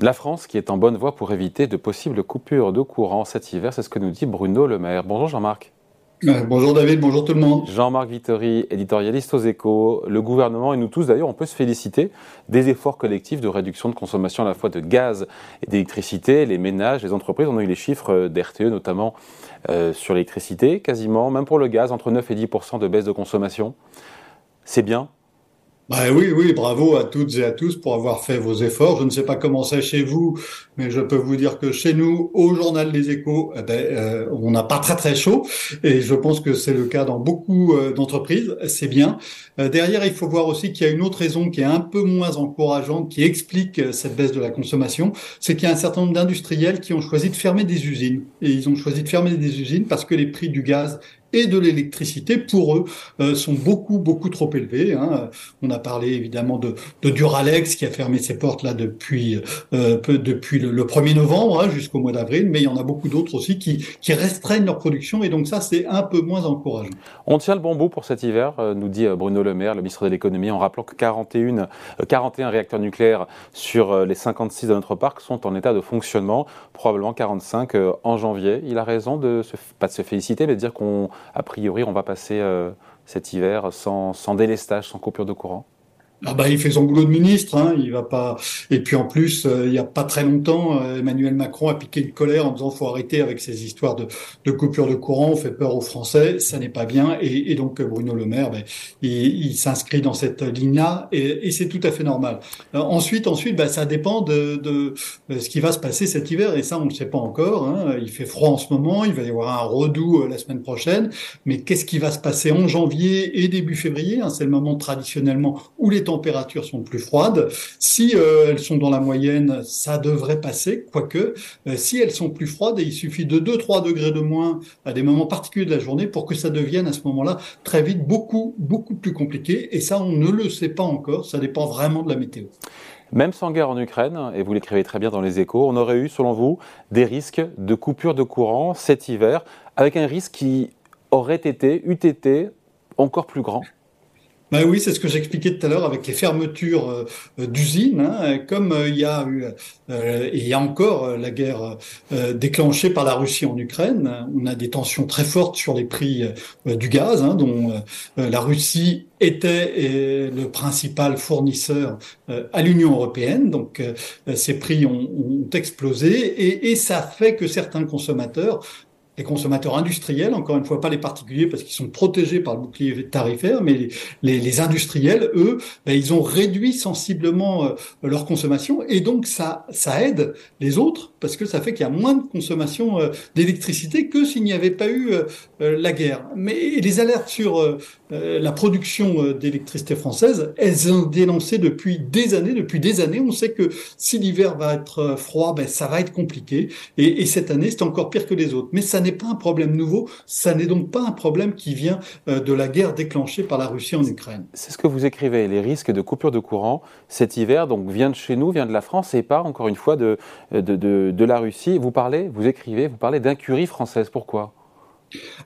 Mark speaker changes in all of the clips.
Speaker 1: La France qui est en bonne voie pour éviter de possibles coupures de courant cet hiver, c'est ce que nous dit Bruno Le Maire. Bonjour Jean-Marc.
Speaker 2: Euh, bonjour David, bonjour tout le monde.
Speaker 1: Jean-Marc Vittori, éditorialiste aux échos. Le gouvernement et nous tous d'ailleurs, on peut se féliciter des efforts collectifs de réduction de consommation à la fois de gaz et d'électricité. Les ménages, les entreprises, on a eu les chiffres d'RTE notamment euh, sur l'électricité, quasiment, même pour le gaz, entre 9 et 10% de baisse de consommation. C'est bien
Speaker 2: bah oui, oui, bravo à toutes et à tous pour avoir fait vos efforts. Je ne sais pas comment c'est chez vous, mais je peux vous dire que chez nous, au journal des Échos, eh ben, euh, on n'a pas très très chaud, et je pense que c'est le cas dans beaucoup euh, d'entreprises. C'est bien. Euh, derrière, il faut voir aussi qu'il y a une autre raison qui est un peu moins encourageante, qui explique cette baisse de la consommation, c'est qu'il y a un certain nombre d'industriels qui ont choisi de fermer des usines, et ils ont choisi de fermer des usines parce que les prix du gaz et de l'électricité, pour eux, euh, sont beaucoup, beaucoup trop élevés. Hein. On a parlé évidemment de, Duralex qui a fermé ses portes là depuis, euh, depuis le, 1er novembre hein, jusqu'au mois d'avril, mais il y en a beaucoup d'autres aussi qui, qui restreignent leur production et donc ça, c'est un peu moins encourageant.
Speaker 1: On tient le bon bout pour cet hiver, euh, nous dit Bruno Le Maire, le ministre de l'économie, en rappelant que 41, 41 réacteurs nucléaires sur les 56 de notre parc sont en état de fonctionnement, probablement 45 en janvier. Il a raison de se, pas de se féliciter, mais de dire qu'on a priori, on va passer euh, cet hiver sans, sans délestage, sans coupure de courant
Speaker 2: ah bah, il fait son boulot de ministre, hein, il va pas. Et puis en plus, euh, il y a pas très longtemps, euh, Emmanuel Macron a piqué une colère en disant faut arrêter avec ces histoires de, de coupure de courant, on fait peur aux Français, ça n'est pas bien. Et, donc Bruno Le Maire, ben, il, s'inscrit dans cette ligne-là, et, c'est tout à fait normal. Euh, ensuite, ensuite, ben, ça dépend de, de, ce qui va se passer cet hiver, et ça on ne sait pas encore. Hein. Il fait froid en ce moment, il va y avoir un redout la semaine prochaine, mais qu'est-ce qui va se passer en janvier et début février hein, C'est le moment traditionnellement où les températures sont plus froides. Si euh, elles sont dans la moyenne, ça devrait passer, quoique euh, si elles sont plus froides, il suffit de 2-3 degrés de moins à des moments particuliers de la journée pour que ça devienne à ce moment-là très vite beaucoup, beaucoup plus compliqué. Et ça, on ne le sait pas encore, ça dépend vraiment de la météo.
Speaker 1: Même sans guerre en Ukraine, et vous l'écrivez très bien dans les échos, on aurait eu, selon vous, des risques de coupure de courant cet hiver, avec un risque qui aurait été, eût été, encore plus grand
Speaker 2: ben oui, c'est ce que j'expliquais tout à l'heure avec les fermetures euh, d'usines. Hein, comme euh, il y a eu euh, et il y a encore la guerre déclenchée par la Russie en Ukraine, on a des tensions très fortes sur les prix du gaz, hein, dont la Russie était le principal fournisseur à l'Union européenne. Donc ces prix ont, explosé et, ça fait que certains consommateurs les consommateurs industriels, encore une fois pas les particuliers parce qu'ils sont protégés par le bouclier tarifaire, mais les, les, industriels, eux, ben, ils ont réduit sensiblement euh, leur consommation et donc ça, ça aide les autres parce que ça fait qu'il y a moins de consommation euh, d'électricité que s'il n'y avait pas eu euh, la guerre. Mais les alertes sur la production d'électricité française, elles ont dénoncé depuis des années. Depuis des années, on sait que si l'hiver va être froid, ben, ça va être compliqué et, et cette année, c'est encore pire que les autres. Mais ça n'est pas un problème nouveau, ça n'est donc pas un problème qui vient euh, de la guerre déclenchée par la Russie en Ukraine.
Speaker 1: C'est ce que vous écrivez, les risques de coupure de courant cet hiver, donc vient de chez nous, vient de la France et pas encore une fois de, de la Russie. Vous parlez, vous écrivez, vous parlez d'incurie française, pourquoi?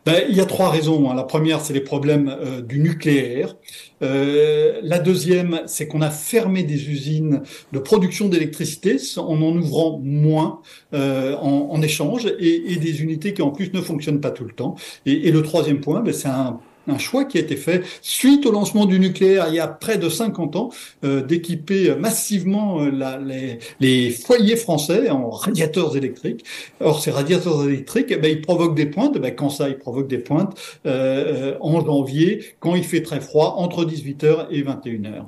Speaker 2: Ben, il y a trois raisons. Hein. La première, c'est les problèmes euh, du nucléaire. Euh, la deuxième, c'est qu'on a fermé des usines de production d'électricité en en ouvrant moins euh, en, en, échange et, et, des unités qui en plus ne fonctionnent pas tout le temps. Et, et le troisième point, ben, c'est un un choix qui a été fait suite au lancement du nucléaire il y a près de 50 ans, euh, d'équiper massivement euh, les, foyers français en radiateurs électriques. Or, ces radiateurs électriques, eh ben, ils provoquent des pointes. Eh ben, quand ça, ils provoquent des pointes euh en janvier, quand il fait très froid, entre 18h et 21h.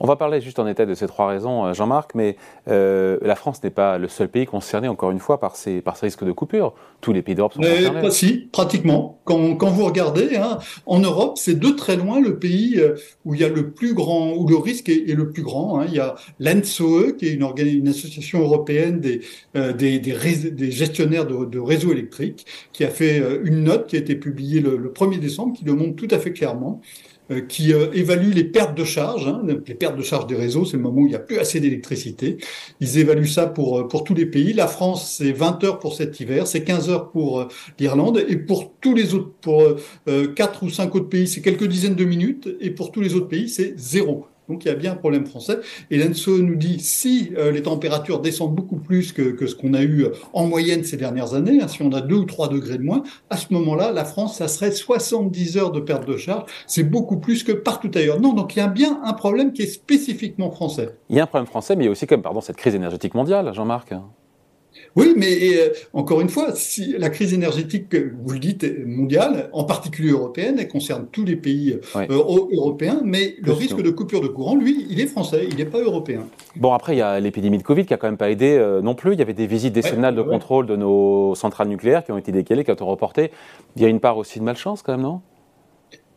Speaker 1: On va parler juste en détail de ces trois raisons, euh, Jean-Marc, mais euh, la France n'est pas le seul pays concerné, encore une fois, par ces, par ces risques de coupure. Tous les pays d'Europe sont concernés.
Speaker 2: Pas si, pratiquement. Quand, quand vous regardez, hein, en Europe, c'est de très loin le pays euh, où il y a le plus grand, où le risque est, est le plus grand. Hein. Il y a l'ENSOE, qui est une, une association européenne des, euh, des, des, des, gestionnaires de, de, réseaux électriques, qui a fait une note qui a été publiée le, le 1er décembre, qui le montre tout à fait clairement. Euh, qui euh, évalue les pertes de charge. Hein, les pertes de charge des réseaux, c'est le moment où il n'y a plus assez d'électricité. Ils évaluent ça pour, euh, pour tous les pays. La France, c'est 20 heures pour cet hiver, c'est 15 heures pour l'Irlande, et pour tous les autres, pour quatre ou cinq autres pays, c'est quelques dizaines de minutes, et pour tous les autres pays, c'est zéro. Donc il y a bien un problème français. Et l'ENSO nous dit si euh, les températures descendent beaucoup plus que, ce qu'on a eu en moyenne ces dernières années, hein, si on a 2 ou 3 degrés de moins, à ce moment-là, la France, ça serait 70 heures de perte de charge. C'est beaucoup plus que partout ailleurs. Non, donc il y a bien un problème qui est spécifiquement français.
Speaker 1: Il y a un problème français, mais il y a aussi comme pardon, cette crise énergétique mondiale, Jean-Marc.
Speaker 2: Oui, mais euh, encore une fois, si la crise énergétique, vous le dites, mondiale, en particulier européenne, elle concerne tous les pays euh, européens, mais le risque de coupure de courant, lui, il est français, il n'est pas européen.
Speaker 1: Bon, après, il y a l'épidémie de Covid qui a quand même pas aidé euh, non plus. Il y avait des visites décennales de contrôle de nos centrales nucléaires qui ont été décalées, qui ont été reportées. Il y a une part aussi de malchance quand même, non?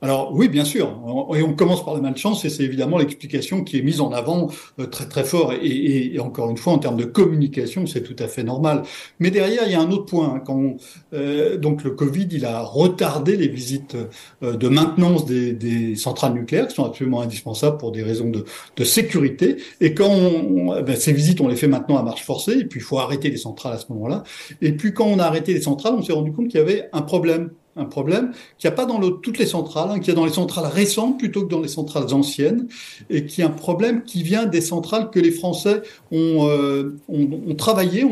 Speaker 2: Alors oui, bien sûr. Et on commence par la malchance, et c'est évidemment l'explication qui est mise en avant euh, très très fort. Et, encore une fois, en termes de communication, c'est tout à fait normal. Mais derrière, il y a un autre point. Hein. Quand euh, donc le Covid, il a retardé les visites euh, de maintenance des, centrales nucléaires, qui sont absolument indispensables pour des raisons de, sécurité. Et quand on, ben, ces visites, on les fait maintenant à marche forcée, et puis il faut arrêter les centrales à ce moment-là. Et puis quand on a arrêté les centrales, on s'est rendu compte qu'il y avait un problème un problème qu'il n'y a pas dans toutes les centrales, hein, qu'il y a dans les centrales récentes plutôt que dans les centrales anciennes, et qui est un problème qui vient des centrales que les Français ont, euh, ont, ont travaillé.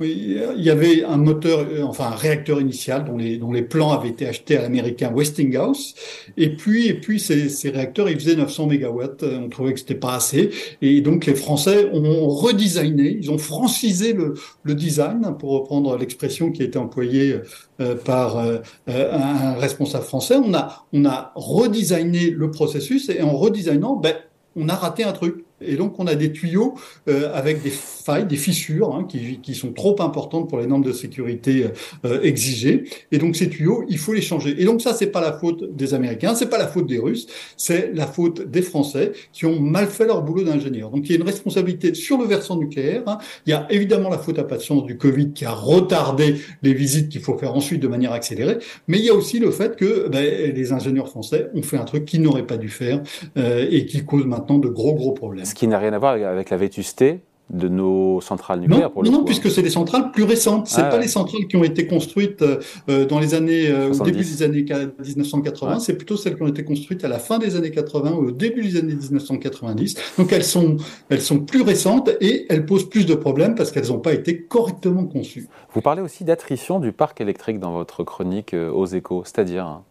Speaker 2: Il y avait un moteur, euh, enfin un réacteur initial dont les, dont les plans avaient été achetés à l'américain Westinghouse, et puis, et puis ces, ces réacteurs, ils faisaient 900 mégawatts. On trouvait que c'était pas assez, et donc les Français ont redesigné, ils ont francisé le, le design, pour reprendre l'expression qui a été employée euh, par euh, un responsable français. On a, on a redesigné le processus et en redesignant, ben, on a raté un truc. Et donc, on a des tuyaux euh, avec des failles, des fissures, hein, qui, qui, sont trop importantes pour les normes de sécurité euh, exigées. Et donc, ces tuyaux, il faut les changer. Et donc, ça, c'est pas la faute des Américains, c'est pas la faute des Russes, c'est la faute des Français qui ont mal fait leur boulot d'ingénieur. Donc, il y a une responsabilité sur le versant nucléaire. Hein. Il y a évidemment la faute à chance du Covid qui a retardé les visites qu'il faut faire ensuite de manière accélérée. Mais il y a aussi le fait que ben, les ingénieurs français ont fait un truc qu'ils n'auraient pas dû faire euh, et qui cause maintenant de gros, gros problèmes.
Speaker 1: Ce qui n'a rien à voir avec la vétusté de nos centrales nucléaires
Speaker 2: non,
Speaker 1: pour le
Speaker 2: non,
Speaker 1: coup,
Speaker 2: puisque c'est des centrales plus récentes. C'est ah pas les centrales qui ont été construites euh, dans les années euh, au début des années 1980. C'est plutôt celles qui ont été construites à la fin des années 80 ou au début des années 1990. Donc elles sont elles sont plus récentes et elles posent plus de problèmes parce qu'elles n'ont pas été correctement conçues.
Speaker 1: Vous parlez aussi d'attrition du parc électrique dans votre chronique euh, aux Échos, c'est-à-dire hein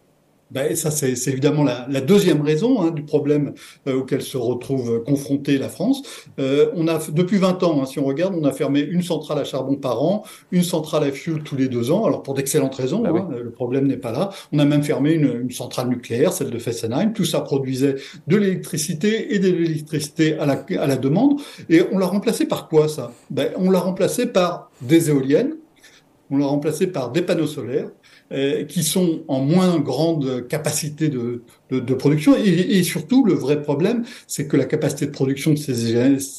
Speaker 2: ben, ça, c'est évidemment la, la, deuxième raison hein, du problème euh, auquel se retrouve confrontée la France. Euh, on a depuis 20 ans, hein, si on regarde, on a fermé une centrale à charbon par an, une centrale à fuel tous les deux ans. Alors pour d'excellentes raisons, bah hein, le problème n'est pas là. On a même fermé une, une, centrale nucléaire, celle de Fessenheim. Tout ça produisait de l'électricité et de l'électricité à la, à la demande. Et on l'a remplacé par quoi ça? Ben, On l'a remplacé par des éoliennes. On l'a remplacé par des panneaux solaires euh, qui sont en moins grande capacité de, de, de production. Et, et, surtout, le vrai problème, c'est que la capacité de production de ces,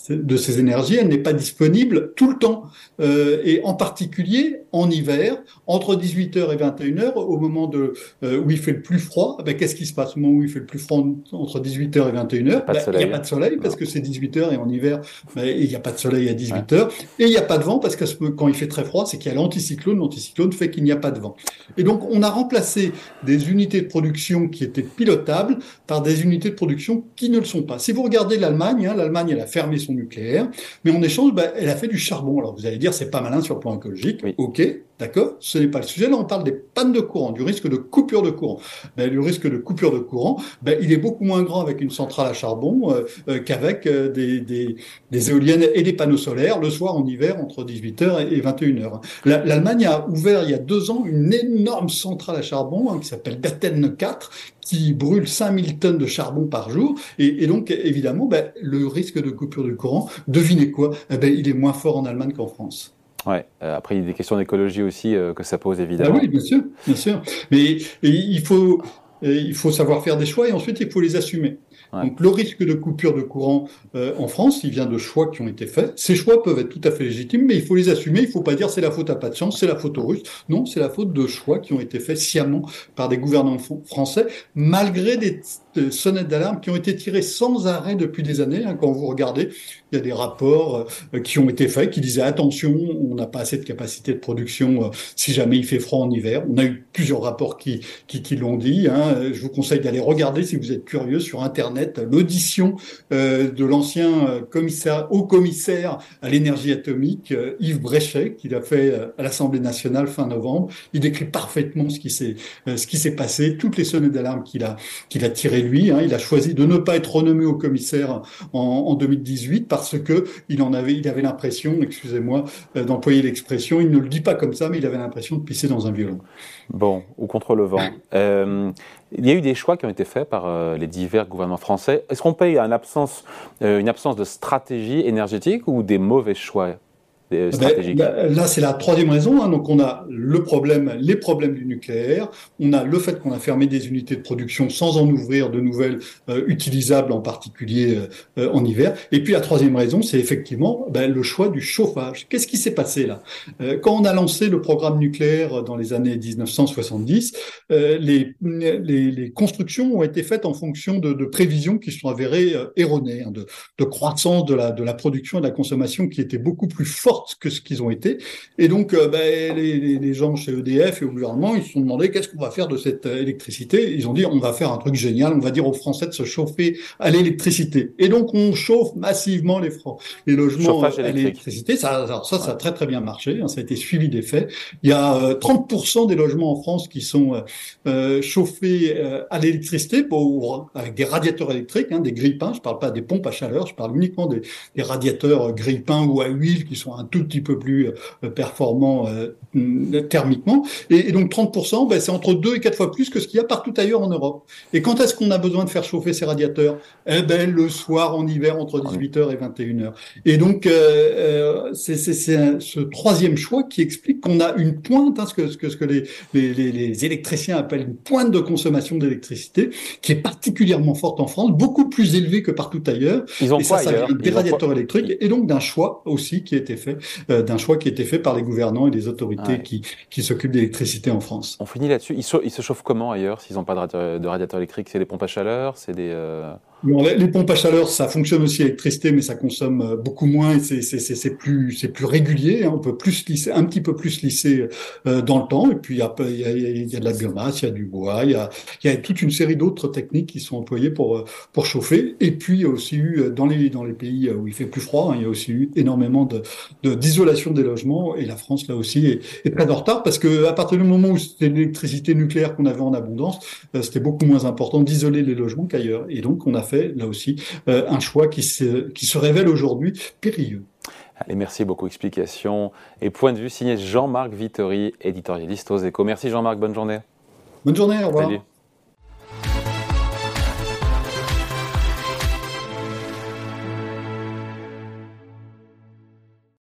Speaker 2: de ces énergies, elle n'est pas disponible tout le temps. Euh, et en particulier en hiver, entre 18h et 21h, au moment de, euh, où il fait le plus froid, ben, qu'est-ce qui se passe? Au moment où il fait le plus froid entre 18h et 21h Il n'y a pas de soleil, ben, a pas de soleil parce que c'est 18h et en hiver, ben, il n'y a pas de soleil à 18h. Et il n'y a pas de vent parce que quand il fait très froid, c'est qu'il y a l'anticyclone. L'anticyclone fait qu'il n'y a pas de vent. Et donc, on a remplacé des unités de production qui étaient pilotables par des unités de production qui ne le sont pas. Si vous regardez l'Allemagne, hein, l'Allemagne, elle a fermé son nucléaire, mais en échange, ben, elle a fait du charbon. Alors, vous allez dire, c'est pas malin sur le plan écologique. Ok, D'accord Ce n'est pas le sujet. Là, on parle des pannes de courant, du risque de coupure de courant. Ben, le risque de coupure de courant, ben, il est beaucoup moins grand avec une centrale à charbon euh, euh, qu'avec euh, des, des, des, éoliennes et des panneaux solaires le soir en hiver entre 18h et 21h. L'Allemagne a ouvert il y a deux ans une énorme centrale à charbon hein, qui s'appelle Datteln 4 qui brûle 5000 tonnes de charbon par jour. Et, et donc, évidemment, ben, le risque de coupure de courant, devinez quoi eh ben, Il est moins fort en Allemagne qu'en France.
Speaker 1: Ouais. Euh, après, il y a des questions d'écologie aussi euh, que ça pose évidemment.
Speaker 2: Ah oui, bien sûr, bien sûr. Mais il faut, il faut savoir faire des choix et ensuite il faut les assumer. Donc le risque de coupure de courant euh, en France, il vient de choix qui ont été faits. Ces choix peuvent être tout à fait légitimes, mais il faut les assumer. Il ne faut pas dire c'est la faute à pas de chance, c'est la faute aux Russes. Non, c'est la faute de choix qui ont été faits sciemment par des gouvernements français, malgré des de sonnettes d'alarme qui ont été tirées sans arrêt depuis des années. Hein. Quand vous regardez, il y a des rapports euh, qui ont été faits qui disaient attention, on n'a pas assez de capacité de production euh, si jamais il fait froid en hiver. On a eu plusieurs rapports qui, qui, qui l'ont dit. Hein. Je vous conseille d'aller regarder si vous êtes curieux sur Internet l'audition euh, de l'ancien commissaire, haut commissaire à l'énergie atomique, Yves Bréchet, qu'il a fait à l'Assemblée nationale fin novembre. Il décrit parfaitement ce qui s'est ce qui s'est passé, toutes les sonnettes d'alarme qu'il a qu'il a tirées lui. Hein. Il a choisi de ne pas être renommé au commissaire en, en 2018 parce que il en avait il avait l'impression, excusez-moi d'employer l'expression, il ne le dit pas comme ça, mais il avait l'impression de pisser dans un violon.
Speaker 1: Bon, ou contre le vent. Euh, il y a eu des choix qui ont été faits par euh, les divers gouvernements français. Est-ce qu'on paye une absence, euh, une absence de stratégie énergétique ou des mauvais choix
Speaker 2: eh ben, là, c'est la troisième raison. Hein. Donc, on a le problème, les problèmes du nucléaire. On a le fait qu'on a fermé des unités de production sans en ouvrir de nouvelles euh, utilisables, en particulier euh, euh, en hiver. Et puis, la troisième raison, c'est effectivement ben, le choix du chauffage. Qu'est-ce qui s'est passé là? Quand on a lancé le programme nucléaire dans les années 1970, les, les, les, constructions ont été faites en fonction de, de prévisions qui sont avérées erronées, hein, de, de croissance de la, de la production et de la consommation qui était beaucoup plus que ce qu'ils ont été. Et donc, euh, ben, les, les, gens chez EDF et au gouvernement, ils se sont demandé qu'est-ce qu'on va faire de cette euh, électricité? Ils ont dit, on va faire un truc génial, on va dire aux Français de se chauffer à l'électricité. Et donc, on chauffe massivement les, les logements à l'électricité. Ça, ça, ça a très très bien marché. Hein, ça a été suivi des faits. Il y a 30% euh, des logements en France qui sont euh, chauffés à l'électricité pour avec des radiateurs électriques, hein, des grille-pains. Je parle pas des pompes à chaleur, je parle uniquement des, des radiateurs grille-pains ou à huile qui sont un tout petit peu plus euh, performant euh, thermiquement. Et, donc 30%, ben, c'est entre deux et quatre fois plus que ce qu'il y a partout ailleurs en Europe. Et quand est-ce qu'on a besoin de faire chauffer ces radiateurs? Eh ben le soir en hiver entre 18h et 21h. Et donc euh, c'est ce troisième choix qui explique qu'on a une pointe, hein, ce que ce que, ce que les, les, les, électriciens appellent une pointe de consommation d'électricité, qui est particulièrement forte en France, beaucoup plus élevée que partout ailleurs.
Speaker 1: Ils ont
Speaker 2: et
Speaker 1: ça,
Speaker 2: ça vient des radiateurs électriques et donc d'un choix aussi qui a été fait euh, d'un choix qui a été fait par les gouvernants et les autorités qui, qui s'occupent d'électricité en France.
Speaker 1: On finit là-dessus. Ils, se chauffent comment ailleurs s'ils n'ont pas de radiateur, électrique? C'est des pompes à chaleur? C'est des... Euh,
Speaker 2: les, pompes à chaleur, ça fonctionne aussi à l'électricité, mais ça consomme euh, beaucoup moins et c'est plus c'est plus régulier. Hein. On peut plus lisser, un petit peu plus lisser euh, dans le temps. Et puis il y a, il y a, de la biomasse, il y a du bois, il y a, y a toute une série d'autres techniques qui sont employées pour euh, pour chauffer. Et puis il y a aussi eu dans les dans les pays où il fait plus froid, hein, il y a aussi eu énormément de d'isolation des logements. Et la France là aussi est, est très en retard parce que à partir du moment où c'était l'électricité nucléaire qu'on avait en abondance, c'était beaucoup moins important d'isoler les logements qu'ailleurs. Et donc on a fait là aussi, euh, un choix qui se, qui se révèle aujourd'hui périlleux.
Speaker 1: Allez, merci beaucoup. Explication et point de vue signé Jean-Marc Vittori, éditorialiste aux échos. Merci Jean-Marc, bonne journée.
Speaker 2: Bonne journée, au revoir.